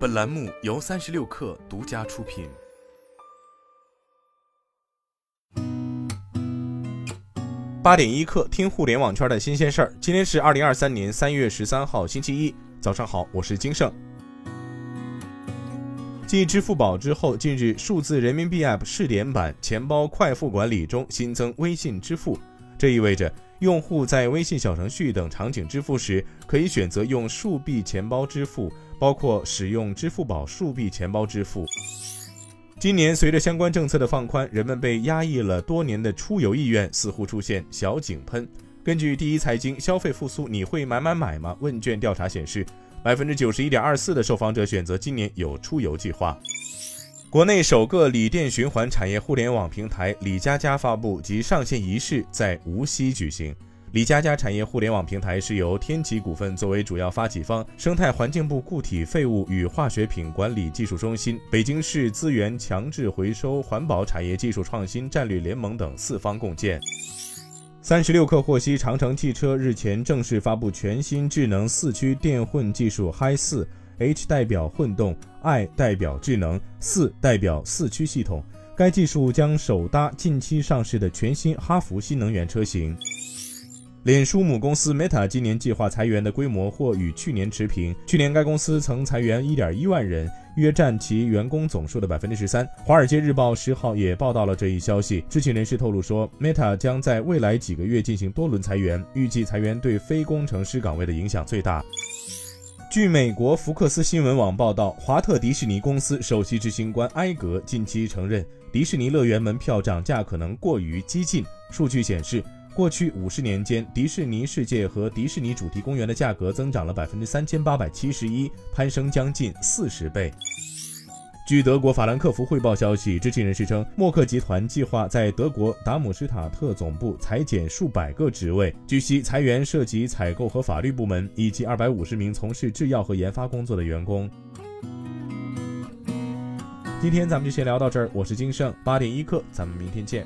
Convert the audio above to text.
本栏目由三十六氪独家出品。八点一刻，听互联网圈的新鲜事儿。今天是二零二三年三月十三号，星期一，早上好，我是金盛。继支付宝之后，近日数字人民币 App 试点版钱包快付管理中新增微信支付，这意味着用户在微信小程序等场景支付时，可以选择用数币钱包支付。包括使用支付宝数币钱包支付。今年随着相关政策的放宽，人们被压抑了多年的出游意愿似乎出现小井喷。根据第一财经消费复苏你会买买买吗问卷调查显示，百分之九十一点二四的受访者选择今年有出游计划。国内首个锂电循环产业互联网平台李佳佳发布及上线仪式在无锡举行。李佳佳产业互联网平台是由天齐股份作为主要发起方，生态环境部固体废物与化学品管理技术中心、北京市资源强制回收环保产业技术创新战略联盟等四方共建。三十六氪获悉，长城汽车日前正式发布全新智能四驱电混技术 Hi 四，H 代表混动，I 代表智能，四代表四驱系统。该技术将首搭近期上市的全新哈弗新能源车型。脸书母公司 Meta 今年计划裁员的规模或与去年持平。去年该公司曾裁员1.1万人，约占其员工总数的百分之十三。华尔街日报十号也报道了这一消息。知情人士透露说，Meta 将在未来几个月进行多轮裁员，预计裁员对非工程师岗位的影响最大。据美国福克斯新闻网报道，华特迪士尼公司首席执行官埃格近期承认，迪士尼乐园门票涨价可能过于激进。数据显示。过去五十年间，迪士尼世界和迪士尼主题公园的价格增长了百分之三千八百七十一，攀升将近四十倍。据德国法兰克福汇报消息，知情人士称，默克集团计划在德国达姆施塔特总部裁减数百个职位。据悉，裁员涉及采购和法律部门以及二百五十名从事制药和研发工作的员工。今天咱们就先聊到这儿，我是金盛，八点一刻，咱们明天见。